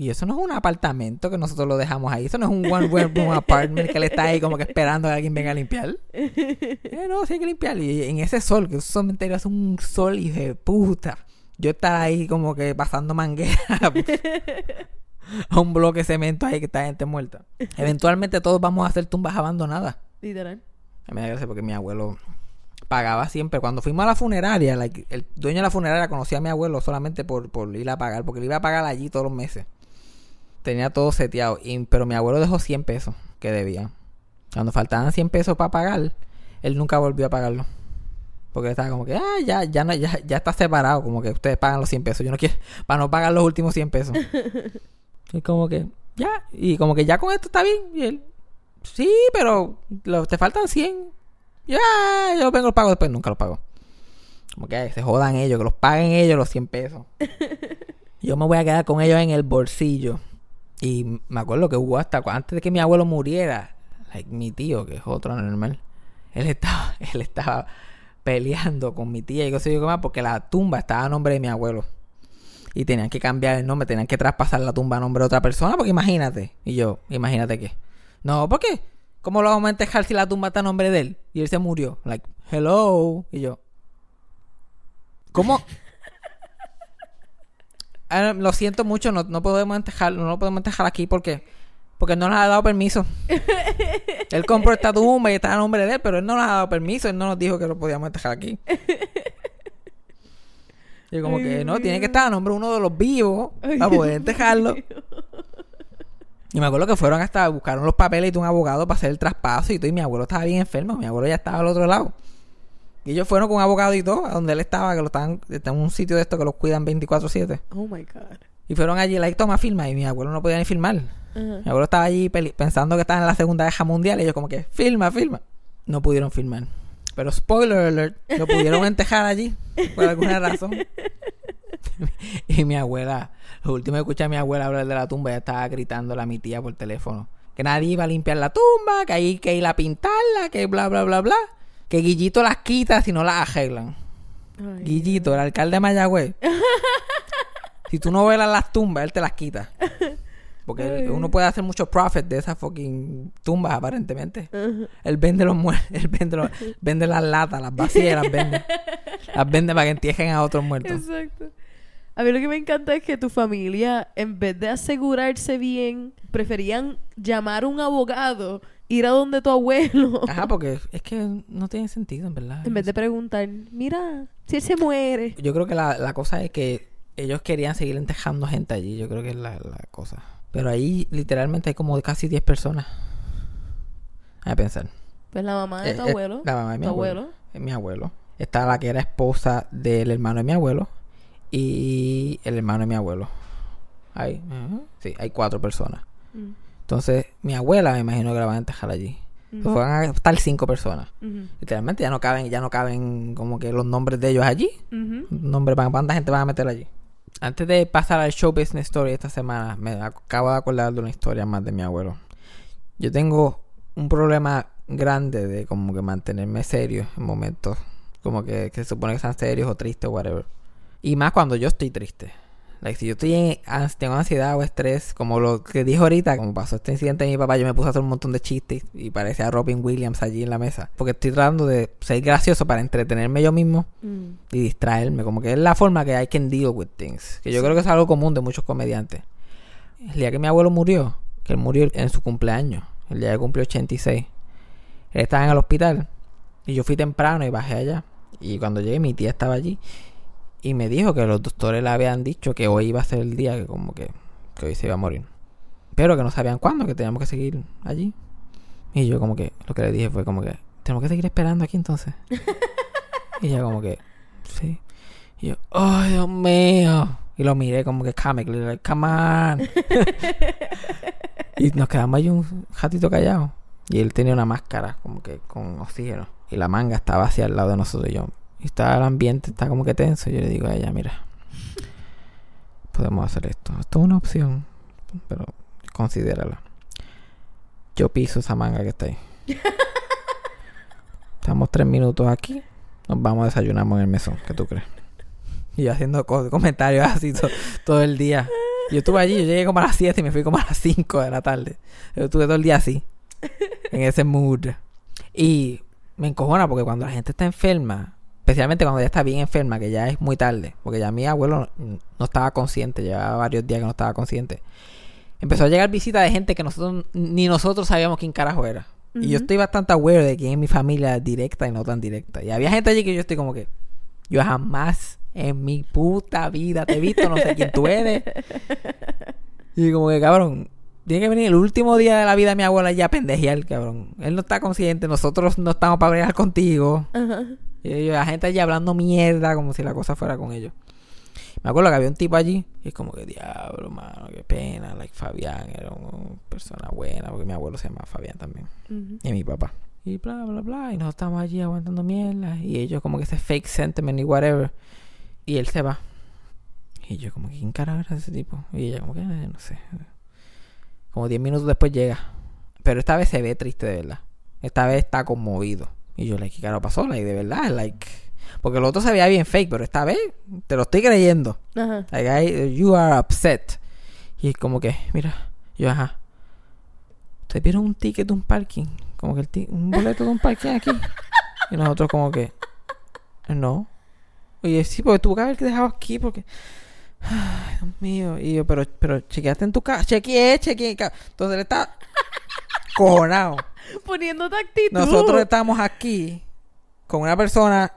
Y eso no es un apartamento que nosotros lo dejamos ahí. Eso no es un one room apartment que él está ahí como que esperando a que alguien venga a limpiar. Eh, no, sí hay que limpiar. Y en ese sol, que esos cementerios son un sol y de puta. Yo estar ahí como que pasando manguera a un bloque de cemento ahí que está gente muerta. Eventualmente todos vamos a hacer tumbas abandonadas. Literal. A mí me da gracia porque mi abuelo pagaba siempre. Cuando fuimos a la funeraria, like, el dueño de la funeraria conocía a mi abuelo solamente por, por ir a pagar, porque le iba a pagar allí todos los meses. Tenía todo seteado, y- pero mi abuelo dejó 100 pesos que debía. Cuando faltaban 100 pesos para pagar, él nunca volvió a pagarlo. Porque estaba como que, ah, ya, ya, no, ya, ya está separado, como que ustedes pagan los 100 pesos. Yo no quiero, para no pagar los últimos 100 pesos. y como que, ya, y como que ya con esto está bien. Y él, sí, pero lo- te faltan 100. Ya, yo vengo los pago después, nunca los pago. Como que se jodan ellos, que los paguen ellos los 100 pesos. yo me voy a quedar con ellos en el bolsillo. Y me acuerdo que hubo hasta antes de que mi abuelo muriera, like, mi tío, que es otro normal, él estaba, él estaba peleando con mi tía y qué sé yo qué más, porque la tumba estaba a nombre de mi abuelo. Y tenían que cambiar el nombre, tenían que traspasar la tumba a nombre de otra persona, porque imagínate. Y yo, imagínate qué. No, ¿por qué? ¿Cómo lo vamos a entejar si la tumba está a nombre de él? Y él se murió. Like, hello. Y yo, ¿cómo? Ah, lo siento mucho, no, no podemos entejarlo, no lo podemos entejar aquí porque porque no nos ha dado permiso. él compró esta tumba y está a nombre de él, pero él no nos ha dado permiso, él no nos dijo que lo podíamos entejar aquí. Y como que no, tiene que estar a nombre uno de los vivos para poder mío. Y me acuerdo que fueron hasta buscaron los papeles de un abogado para hacer el traspaso y todo. Y mi abuelo estaba bien enfermo. Mi abuelo ya estaba al otro lado. Y ellos fueron con un abogado y todo, a donde él estaba, que lo estaban, en un sitio de esto que los cuidan 24-7. Oh my God. Y fueron allí, like, toma, firma. Y mi abuelo no podía ni filmar. Ajá. Mi abuelo estaba allí pensando que estaba en la Segunda Guerra Mundial. Y ellos, como que, filma, filma. No pudieron filmar. Pero, spoiler alert, lo pudieron entejar allí, por alguna razón. y mi abuela, lo último que escuché a mi abuela hablar de la tumba, ella estaba gritándole a mi tía por teléfono. Que nadie iba a limpiar la tumba, que hay que ir a pintarla, que bla, bla, bla, bla. Que Guillito las quita si no las arreglan. Ay, Guillito, el alcalde de Mayagüez. si tú no velas las tumbas, él te las quita. Porque él- uno puede hacer mucho profit de esas fucking tumbas, aparentemente. Él vende los muertos, él vende, los- vende las latas, las vacías, las vende. Las vende para que entierren a otros muertos. Exacto. A mí lo que me encanta es que tu familia, en vez de asegurarse bien, preferían llamar a un abogado, ir a donde tu abuelo, Ajá, porque es que no tiene sentido, en verdad. en vez de preguntar, mira, si él se muere. Yo creo que la, la cosa es que ellos querían seguir entejando gente allí. Yo creo que es la, la cosa. Pero ahí literalmente hay como casi 10 personas. A pensar. Pues la mamá de tu Eh, eh, abuelo. la mamá de mi tu abuelo. abuelo. Es mi abuelo. Está la que era esposa del hermano de mi abuelo. y el hermano de mi abuelo. Hay, ujú, sí, hay cuatro personas. Mm. Entonces, mi abuela me imagino que la van a enterrar allí. Ujú. Van a estar cinco personas. Literalmente ya no caben, ya no caben como que los nombres de ellos allí. Nombres, van- ¿cuánta gente van a meter allí? Antes de pasar al show business story esta semana, me acabo de acordar de una historia más de mi abuelo. Yo tengo un problema grande de como que mantenerme serio en momentos como que, que se supone que sean serios o tristes o whatever. Y más cuando yo estoy triste. Like, si yo estoy en, tengo ansiedad o estrés, como lo que dije ahorita, como pasó este incidente de mi papá, yo me puse a hacer un montón de chistes y parecía a Robin Williams allí en la mesa. Porque estoy tratando de ser gracioso para entretenerme yo mismo Mm. y distraerme. Como que es la forma que I can deal with things. Que yo creo que es algo común de muchos comediantes. El día que mi abuelo murió, que él murió en su cumpleaños, el día que cumplió 86, él estaba en el hospital y yo fui temprano y bajé allá. Y cuando llegué, mi tía estaba allí y me dijo que los doctores le habían dicho que hoy iba a ser el día que, como que, que hoy se iba a morir. Pero que no sabían cuándo, que teníamos que seguir allí. Y yo, como que, lo que le dije fue como que, tenemos que seguir esperando aquí entonces. y ella, como que, Sí. Y yo, ¡ay, Dios mío! Y lo miré como que comically, like, come on. y nos quedamos ahí un ratito callados. Y él tenía una máscara, como que con oxígeno. Y la manga estaba hacia el lado de nosotros y yo. Y estaba el ambiente, está como que tenso. Yo le digo a ella, mira, podemos hacer esto. Esto es una opción, pero considérala. Yo piso esa manga que está ahí. Estamos tres minutos aquí. Nos vamos a desayunamos en el mesón. ¿Qué tú crees? Y yo haciendo co- comentarios así to- todo el día. Yo estuve allí, yo llegué como a las 7 y me fui como a las 5 de la tarde. Yo estuve todo el día así. En ese mood. Y me encojona porque cuando la gente está enferma, especialmente cuando ya está bien enferma, que ya es muy tarde, porque ya mi abuelo no, no estaba consciente, llevaba varios días que no estaba consciente. Empezó a llegar visita de gente que nosotros ni nosotros sabíamos quién carajo era. Y yo estoy bastante aware de quién es mi familia directa y no tan directa. Y había gente allí que yo estoy como que yo jamás en mi puta vida te he visto, no sé quién tú eres. Y como que cabrón, tiene que venir el último día de la vida de mi abuela ya a pendejear, cabrón. Él no está consciente, nosotros no estamos para bregar contigo. Y la gente allí hablando mierda como si la cosa fuera con ellos. Me acuerdo que había un tipo allí y es como que diablo, mano, qué pena. Like Fabián era una persona buena porque mi abuelo se llama Fabián también. Y mi papá. Y bla, bla, bla. Y nosotros estamos allí aguantando mierda. Y ellos como que ese fake sentiment y whatever. Y él se va. Y yo como que, ¿quién carajo era ese tipo? Y ella como que, "Eh, no sé. Como 10 minutos después llega. Pero esta vez se ve triste de verdad. Esta vez está conmovido. Y yo, like, ¿qué carajo pasó? Like, de verdad, like... Porque el otro se veía bien fake, pero esta vez te lo estoy creyendo. Ajá. Like, I- you are upset. Y es como que, mira, yo, ajá. ¿Ustedes vieron un ticket de un parking? Como que el un boleto de un parking aquí. Y nosotros como que, no. Oye, sí, porque tuvo que haberte dejado aquí porque... Ay, Dios mío. Y yo, pero, pero chequeaste en tu casa. Chequeé, chequeé. ca-". Entonces él está cojonado. Poniéndote actitud. Nosotros estamos aquí con una persona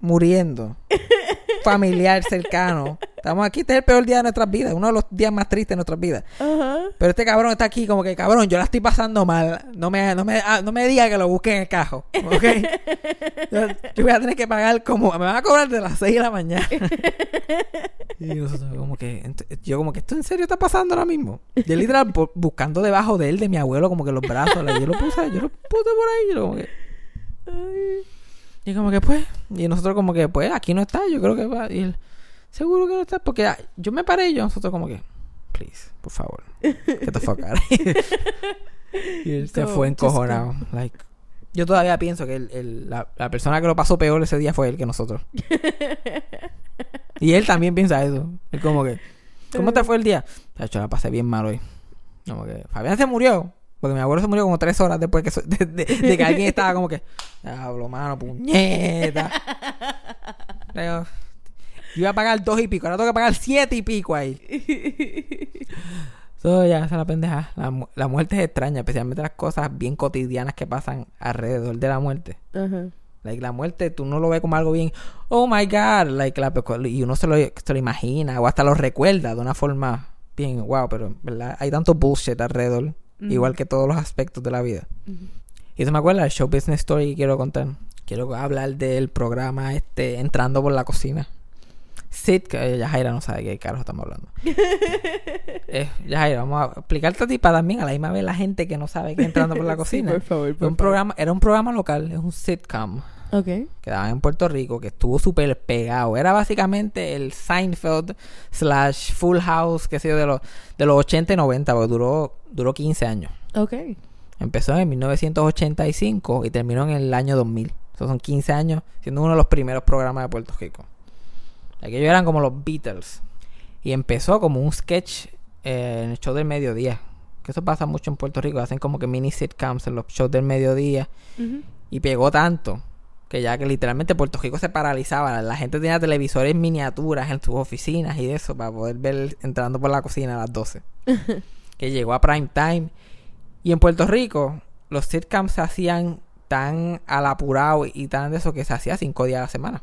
muriendo, familiar, cercano. Estamos aquí, este es el peor día de nuestras vidas, uno de los días más tristes de nuestras vidas. Ajá. Pero este cabrón está aquí como que, cabrón, yo la estoy pasando mal. No me, no me, ah, no me diga que lo busque en el cajo, ¿ok? yo, yo voy a tener que pagar como, me van a cobrar de las 6 de la mañana. y nosotros como que, yo como que, ¿esto en serio está pasando ahora mismo? Yo literal bu- buscando debajo de él, de mi abuelo, como que los brazos, yo lo puse, yo lo puse por ahí, yo como que... Y como que pues, y nosotros como que pues aquí no está, yo creo que va. Y él, seguro que no está, porque ah, yo me paré y yo nosotros como que, please, por favor, get the fuck y él se fue encojonado. Like, yo todavía pienso que el, el- la, la persona que lo pasó peor ese día fue él que nosotros. y él también piensa eso. Él como que, ¿cómo te fue el día? Tacho, la pasé bien mal hoy. Como que, Fabián se murió. Porque mi abuelo se murió como tres horas después que so- de, de- de que alguien estaba como que, diablo, mano, puñeta. Yo iba a pagar dos y pico, ahora tengo que pagar siete y pico ahí. Eso ya, esa es la pendeja. La, mu- la muerte es extraña, especialmente las cosas bien cotidianas que pasan alrededor de la muerte. Like, la muerte tú no lo ves como algo bien, oh my god, like, la, y uno se lo, se lo imagina o hasta lo recuerda de una forma bien, wow, pero ¿verdad? hay tanto bullshit alrededor, Igual que todos los aspectos de la vida. Y eso me acuerda el show business story que quiero contar. Quiero hablar del programa este Entrando por la cocina. sitcom. Eh, Yajaira no sabe qué carajo estamos hablando. eh, Yajaira, vamos a explicarte a ti para también a la misma vez la gente que no sabe que entrando por la Sí, cocina. por favor, por un programa, era un programa local, es un sitcom Ok. que daba en Puerto Rico, que estuvo súper pegado. Era básicamente el Seinfeld slash Full House, que sé yo, de los, de los 80 y 90, porque duró, duró 15 años. Ok. Empezó en 1985 y terminó en el año 2000. Esos son 15 años, siendo uno de los primeros programas de Puerto Rico. Aquellos eran como los Beatles. Y empezó como un sketch eh, en el show del mediodía. Que eso pasa mucho en Puerto Rico. Hacen como que mini sitcoms en los shows del mediodía. Y pegó tanto que ya que literalmente Puerto Rico se paralizaba. La gente tenía televisores miniaturas en sus oficinas y eso para poder ver entrando por la cocina a las 12. que llegó a prime time. Y en Puerto Rico los sitcoms se hacían tan al apurado y tan de eso que se hacía cinco días a la semana.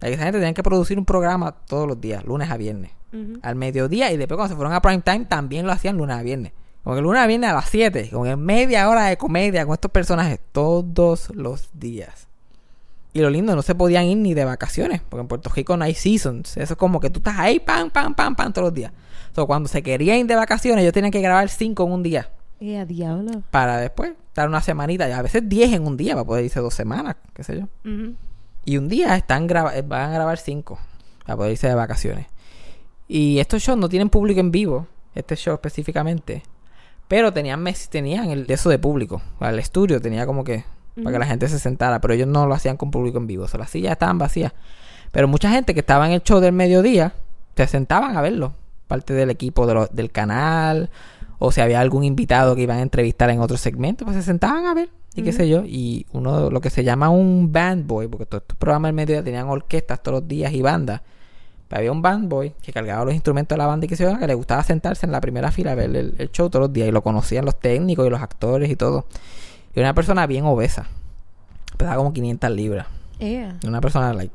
Esa gente tenía que producir un programa todos los días, lunes a viernes. Al mediodía y después cuando se fueron a prime time también lo hacían lunes a viernes. Como que lunes a viernes a las 7, con media hora de comedia con estos personajes todos los días. Y lo lindo, no se podían ir ni de vacaciones, porque en Puerto Rico no hay seasons. Eso es como que tú estás ahí, pam, pam, pam, pam, todos los días. So, cuando se querían ir de vacaciones, ellos tenían que grabar 5 en un día. Eh, a diablo. Para después estar una semanita, y a veces 10 en un día, para poder irse dos semanas, qué sé yo. Y un día están eh, van a grabar cinco para poder irse de vacaciones. Y estos shows no tienen público en vivo, este show específicamente. Pero tenían mes tenían el eso de público. El estudio tenía como que para que la gente se sentara, pero ellos no lo hacían con público en vivo. O sea, las sillas estaban vacías. Pero mucha gente que estaba en el show del mediodía se sentaban a verlo. Parte del equipo de lo- del canal. O si había algún invitado que iban a entrevistar en otro segmento, pues se sentaban a ver. Y qué sé yo. Y uno, lo que se llama un band boy, porque todos estos programas del mediodía tenían orquestas todos los días y bandas. Pues había un band boy que cargaba los instrumentos de la banda y que se yo, que le gustaba sentarse en la primera fila a ver el, el show todos los días. Y lo conocían los técnicos y los actores y todo. Y una persona bien obesa. Pesaba como 500 libras. Eh. Una persona, like.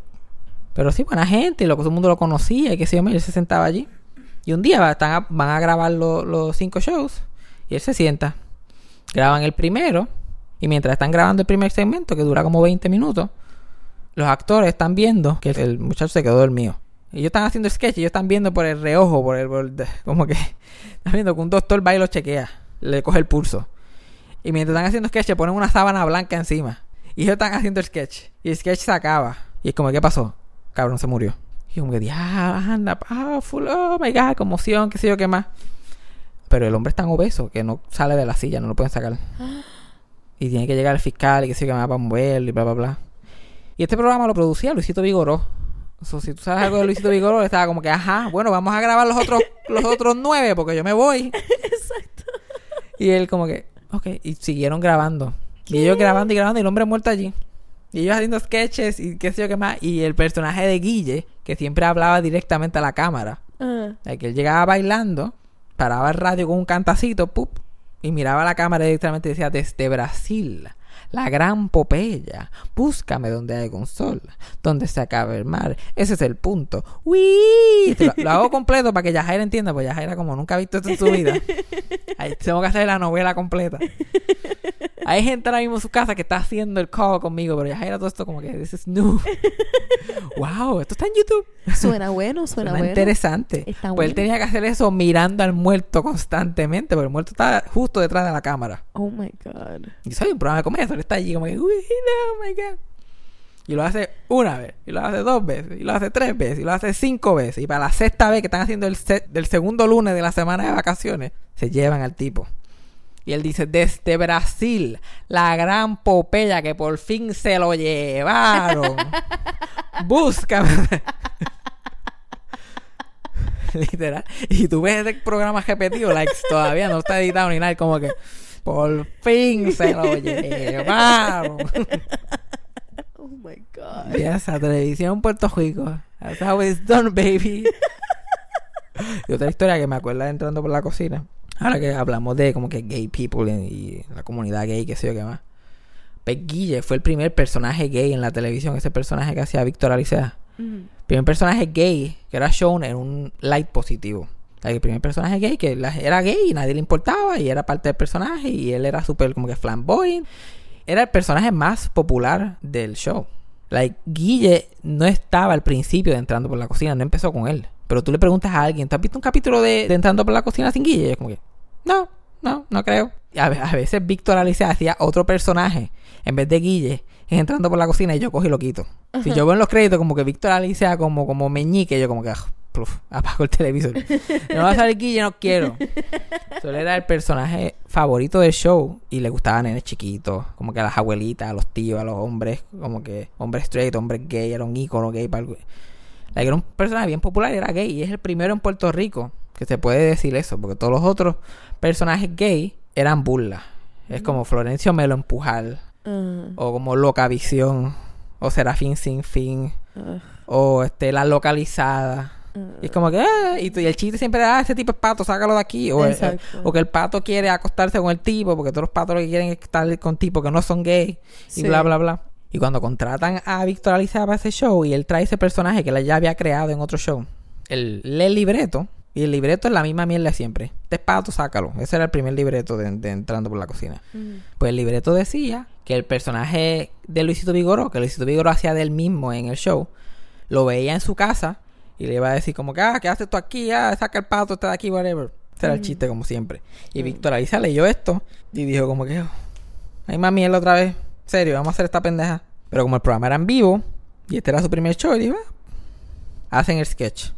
Pero sí, buena gente, y lo que todo el mundo lo conocía, y que sé yo, él se sentaba allí. Y un día a- van a grabar lo- los cinco shows, y él se sienta. Graban el primero, y mientras están grabando el primer segmento, que dura como 20 minutos, los actores están viendo que el, el muchacho se quedó dormido. Y ellos están haciendo sketch, y ellos están viendo por el reojo, por el, por el- como que están viendo que un doctor va y lo chequea, le coge el pulso. Y mientras están haciendo sketch, le ponen una sábana blanca encima. Y ellos están haciendo el sketch. Y el sketch se acaba. Y es como, ¿qué pasó? Cabrón, se murió. Y como que, ah, anda, ah, full, oh my god, conmoción, qué sé yo, qué más. Pero el hombre es tan obeso que no sale de la silla, no lo pueden sacar. Y tiene que llegar el fiscal y qué sé yo, qué más para moverlo y bla, bla, bla. Y este programa lo producía Luisito Vigoró. O sea, si tú sabes algo de Luisito Vigoró, estaba como que, ajá, bueno, vamos a grabar los otros, los otros nueve porque yo me voy. Exacto. Y él como que, ok, y siguieron grabando. Y ellos grabando y grabando y el hombre muerto allí. Y ellos haciendo sketches y qué sé yo qué más. Y el personaje de Guille, que siempre hablaba directamente a la cámara. Ah. O sea, que él llegaba bailando, paraba el radio con un cantacito, ¡pup! Y miraba a la cámara directamente y decía, desde Brasil, la gran Popeya, búscame donde hay un sol, donde se acaba el mar, ese es el punto. ¡Uy! Lo, lo hago completo para que Yajaira entienda, pues Yajaira como nunca ha visto esto en su vida. Ahí tengo que hacer la novela completa. Hay gente ahora mismo en su casa que está haciendo el call conmigo, pero Yajaira todo esto como que this is new. wow, esto está en YouTube. Suena bueno, suena, Suena bueno. interesante. Está pues él tenía que hacer eso mirando al muerto constantemente, porque el muerto está justo detrás de la cámara. Oh my God. Y soy un programa de comedia, él está allí como que, uy, no, my God. Y lo hace una vez, y lo hace dos veces, y lo hace tres veces, y lo hace cinco veces. Y para la sexta vez que están haciendo el set del segundo lunes de la semana de vacaciones, se llevan al tipo. Y él dice, desde Brasil, la gran Popeya que por fin se lo llevaron. Búscame. Literal. Y tú ves ese programa repetido, like, todavía no está editado ni nada, como que por fin se lo llevaron. Oh my God. Y esa televisión en Puerto Rico. That's how it's done, baby. y otra historia que me acuerda entrando por la cocina. Ahora que hablamos de como que gay people y, la comunidad gay, qué sé yo qué más. Pues Guille fue el primer personaje gay en la televisión, ese personaje que hacía Víctor Alicea. Mm. Primer personaje gay que era shown en un light positivo. El primer personaje gay que era gay y nadie le importaba y era parte del personaje y él era súper como que flamboyant. Era el personaje más popular del show. Like, Guille no estaba al principio de Entrando por la Cocina, no empezó con él. Pero tú le preguntas a alguien, ¿tú has visto un capítulo de, de Entrando por la Cocina sin Guille? Y es como que, no, no, no creo. A, ve- a veces Víctor Alice hacía otro personaje en vez de Guille en Entrando por la Cocina y yo cojo y lo quito. Si yo veo en los créditos como que Víctor Alice como, como meñique, yo como que, ah, pluf, apago el televisor. no va a salir Guille, no quiero. So, él era el personaje favorito del show y le gustaban nenes chiquitos, como que a las abuelitas, a los tíos, a los hombres, como que hombres straight, hombres gay, era un ícono gay para el- Like, era un personaje bien popular, era gay y es el primero en Puerto Rico que se puede decir eso, porque todos los otros personajes gay eran burlas. Es como Florencio Melo empujar, Ah, o como Loca Visión, o Serafín Sin Fin, o este, La Localizada. Y es como que, ah, y, y el chiste siempre era, ah, ese tipo es pato, sácalo de aquí. O, el- o que el pato quiere acostarse con el tipo, porque todos los patos lo que quieren es estar con tipos que no son gay, y bla, bla, bla. Y cuando contratan a Víctor Alicia para ese show, y él trae ese personaje que él ya había creado en otro show, él lee el libreto, y el libreto es la misma mierda siempre. Este es pato, sácalo. Ese era el primer libreto de, de Entrando por la Cocina. Pues el libreto decía que el personaje de Luisito Vigoró, que Luisito Vigoró hacía del mismo en el show, lo veía en su casa y le iba a decir como que, ah, ¿qué haces tú aquí? Ah, saca el pato, está de aquí, whatever. Ese era el chiste como siempre. Y Víctor Alicia leyó esto y dijo como que, oh, hay más mierda otra vez. Serio, vamos a hacer esta pendeja. Pero como el programa era en vivo y este era su primer show, dijo, ah, hacen el sketch.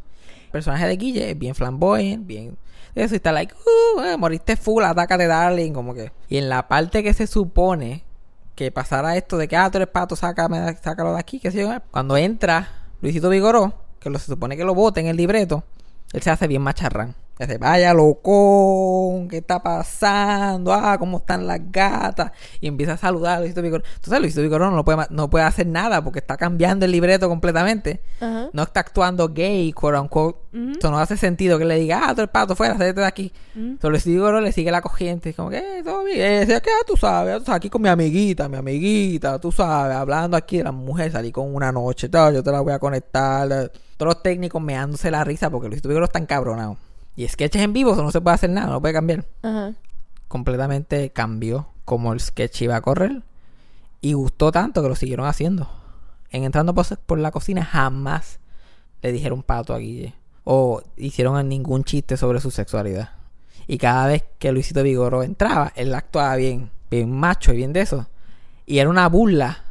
Personaje de Guille es bien flamboyant, bien... Eso está like, uh, eh, moriste full, atácate, darling, como que... Y en la parte que se supone que pasara esto de que, ah, tú eres pato, sácame, sácalo de aquí, qué sé yo. Cuando entra Luisito Vigoró, que lo, se supone que lo vote en el libreto, él se hace bien macharrán. Se hace, vaya loco, ¿qué está pasando? Ah, ¿cómo están las gatas? Y empieza a saludar a Luisito Vigoró. Entonces Luisito Vigoró no puede, no puede hacer nada porque está cambiando el libreto completamente. No está actuando gay, quote unquote. Ujú. Esto no hace sentido que le diga, ah, tú eres pato, fuera, salete de aquí. Solo Luisito le sigue la corriente. Como que, eh, todo bien. Eh, decía, ¿qué? Tú sabes, tú sabes, aquí con mi amiguita, mi amiguita, tú sabes, hablando aquí de la mujer, salí con una noche, tal, yo te la voy a conectar. Todos los técnicos meándose la risa porque Luisito Vigoró está encabronado. Y sketches en vivo, eso no se puede hacer nada, no puede cambiar. Ajá. Completamente cambió como el sketch iba a correr. Y gustó tanto que lo siguieron haciendo. En entrando por, la cocina jamás le dijeron pato a Guille. O hicieron ningún chiste sobre su sexualidad. Y cada vez que Luisito Vigoro entraba, él actuaba bien, bien macho y bien de eso. Y era una burla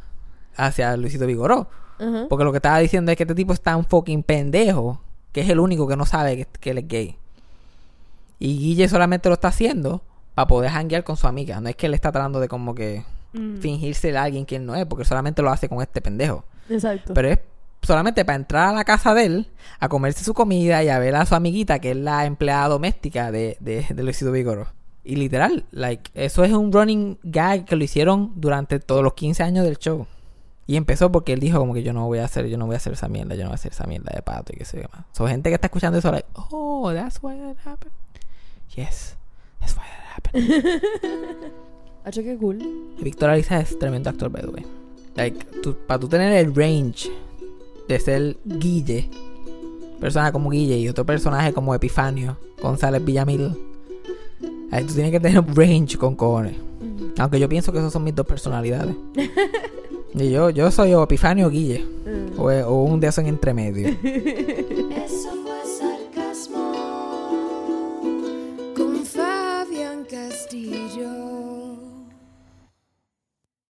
hacia Luisito Vigoró. Porque lo que estaba diciendo es que este tipo está un fucking pendejo. Que es el único que no sabe que, que él es gay. Y Guille solamente lo está haciendo para poder hanguear con su amiga. No es que él está tratando de como que Mm. fingirse a alguien que él no es. Porque solamente lo hace con este pendejo. Exacto. Pero es solamente para entrar a la casa de él, a comerse su comida y a ver a su amiguita, que es la empleada doméstica de, de, de Luisito Vigoro. Y literal, like, eso es un running gag que lo hicieron durante todos los 15 años del show. Y empezó porque él dijo como que yo no voy a hacer, yo no voy a hacer esa mierda, yo no voy a hacer esa mierda de pato y qué sé yo más. So gente que está escuchando eso, like, oh, that's why that happened. Yes, that's why that happened. Hacho, qué cool. Víctor Aliza es tremendo actor, by the way. Like, para tú tener el range de ser Guille, persona como Guille y otro personaje como Epifanio, González Villamil, ahí tú tienes que tener range con cojones. Mm. Aunque yo pienso que esas son mis dos personalidades. y yo, yo soy o Epifanio o Guille, Mm. o, o un de esos en entremedio.